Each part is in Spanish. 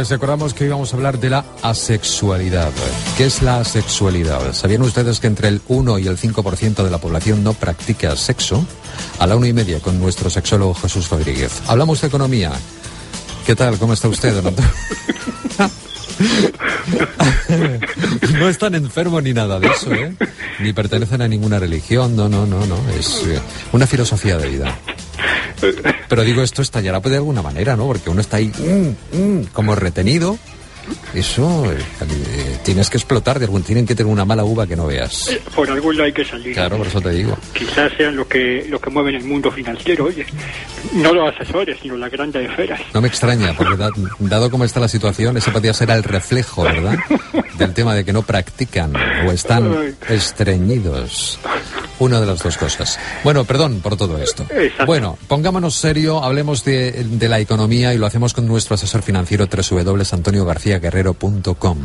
les recordamos que hoy vamos a hablar de la asexualidad. ¿Qué es la asexualidad? ¿Sabían ustedes que entre el 1 y el 5% de la población no practica sexo? A la una y media con nuestro sexólogo Jesús Rodríguez. Hablamos de economía. ¿Qué tal? ¿Cómo está usted, don no están enfermos ni nada de eso, ¿eh? Ni pertenecen a ninguna religión, no, no, no, no. Es eh, una filosofía de vida. Pero digo, esto estallará de alguna manera, ¿no? Porque uno está ahí mm, mm, como retenido. Eso eh, tienes que explotar, de algún, tienen que tener una mala uva que no veas. Eh, Por algún lado hay que salir. Claro, por eso te digo. Quizás sean los que, los que mueven el mundo financiero, oye. No los asesores, sino las grandes esferas. No me extraña, porque da- dado cómo está la situación, ese podría ser el reflejo, ¿verdad? Del tema de que no practican o están estreñidos. Una de las dos cosas. Bueno, perdón por todo esto. Exacto. Bueno, pongámonos serio, hablemos de, de la economía y lo hacemos con nuestro asesor financiero www.antoniogarciaguerrero.com.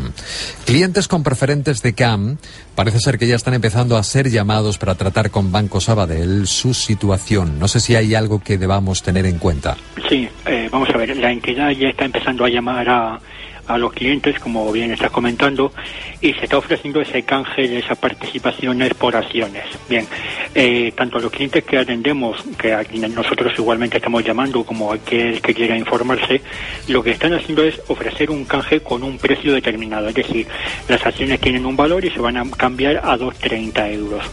Clientes con preferentes de CAM parece ser que ya están empezando a ser llamados para tratar con Banco Sabadell su situación. No sé si hay algo que debamos tener en cuenta. Sí, eh, vamos a ver, la entidad ya está empezando a llamar a, a los clientes, como bien estás comentando, y se está ofreciendo ese canje de esas participaciones por acciones. Bien, eh, tanto los clientes que atendemos, que a nosotros igualmente estamos llamando, como aquel que quiera informarse, lo que están haciendo es ofrecer un canje con un precio determinado. Es decir, las acciones tienen un valor y se van a cambiar a 2,30 euros.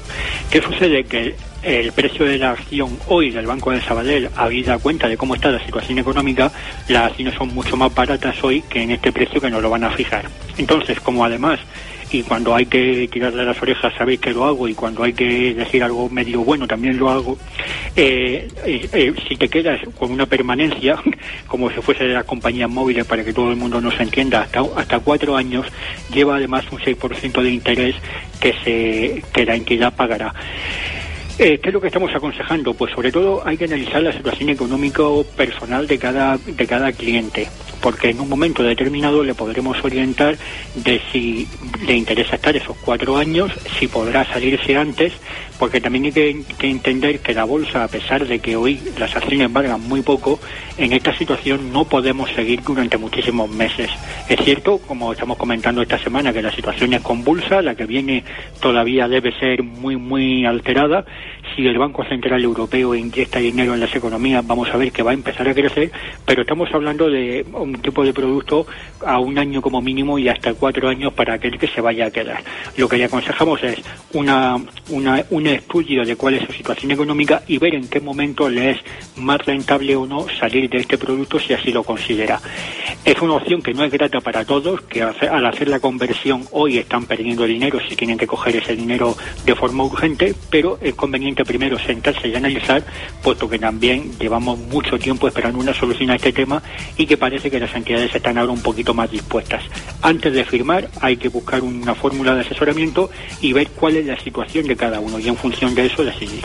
¿Qué sucede? Que el precio de la acción hoy del Banco de Sabadell, habida cuenta de cómo está la situación económica, las acciones son mucho más baratas hoy que en este precio que nos lo van a fijar. Entonces, como además, y cuando hay que tirarle las orejas sabéis que lo hago, y cuando hay que decir algo medio bueno también lo hago, eh, eh, eh, si te quedas con una permanencia, como si fuese de las compañías móviles para que todo el mundo nos entienda, hasta, hasta cuatro años, lleva además un 6% de interés que, se, que la entidad pagará. Eh, ¿Qué es lo que estamos aconsejando? Pues sobre todo hay que analizar la situación económica o personal de cada, de cada cliente, porque en un momento determinado le podremos orientar de si le interesa estar esos cuatro años, si podrá salirse antes, porque también hay que, entender que la bolsa, a pesar de que hoy las acciones valgan muy poco, en esta situación no podemos seguir durante muchísimos meses. Es cierto, como estamos comentando esta semana, que la situación es convulsa, la que viene todavía debe ser muy, muy alterada. Si el Banco Central Europeo inyecta dinero en las economías, vamos a ver que va a empezar a crecer, pero estamos hablando de tipo de producto a un año como mínimo y hasta cuatro años para aquel que se vaya a quedar. Lo que le aconsejamos es una, una, un estudio de cuál es su situación económica y ver en qué momento le es más rentable o no salir de este producto si así lo considera. Es una opción que no es grata para todos, que al hacer la conversión hoy están perdiendo dinero si tienen que coger ese dinero de forma urgente, pero es conveniente primero sentarse y analizar, puesto que también llevamos mucho tiempo esperando una solución a este tema y que parece que las entidades están ahora un poquito más dispuestas. Antes de firmar hay que buscar una fórmula de asesoramiento y ver cuál es la situación de cada uno y en función de eso decidir.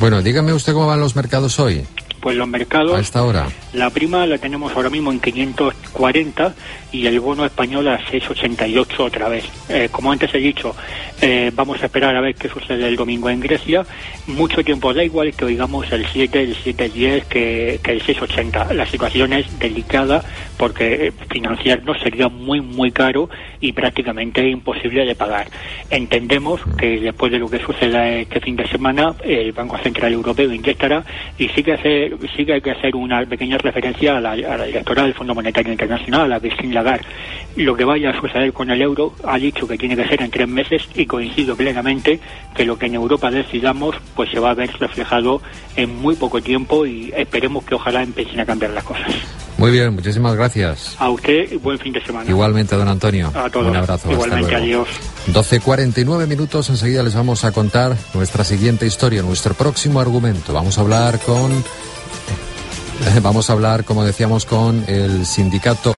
Bueno, dígame usted cómo van los mercados hoy, Pues los mercados... a esta hora. La prima la tenemos ahora mismo en 540 y el bono español a 688 otra vez. Eh, como antes he dicho, eh, vamos a esperar a ver qué sucede el domingo en Grecia. Mucho tiempo da igual que oigamos el 7, el 710 que, que el 680. La situación es delicada porque eh, financiarnos sería muy, muy caro y prácticamente imposible de pagar. Entendemos que después de lo que suceda este fin de semana, el Banco Central Europeo inyectará y sí que, sí que hay que hacer una pequeña referencia a la, a la directora del Fondo Monetario Internacional, a Christine Lagarde. Lo que vaya a suceder con el euro ha dicho que tiene que ser en tres meses y coincido plenamente que lo que en Europa decidamos pues se va a ver reflejado en muy poco tiempo y esperemos que ojalá empiecen a cambiar las cosas. Muy bien, muchísimas gracias. A usted y buen fin de semana. Igualmente, don Antonio. A todos. Un abrazo. Igualmente, adiós. 12.49 minutos, enseguida les vamos a contar nuestra siguiente historia, nuestro próximo argumento. Vamos a hablar con... Vamos a hablar, como decíamos, con el sindicato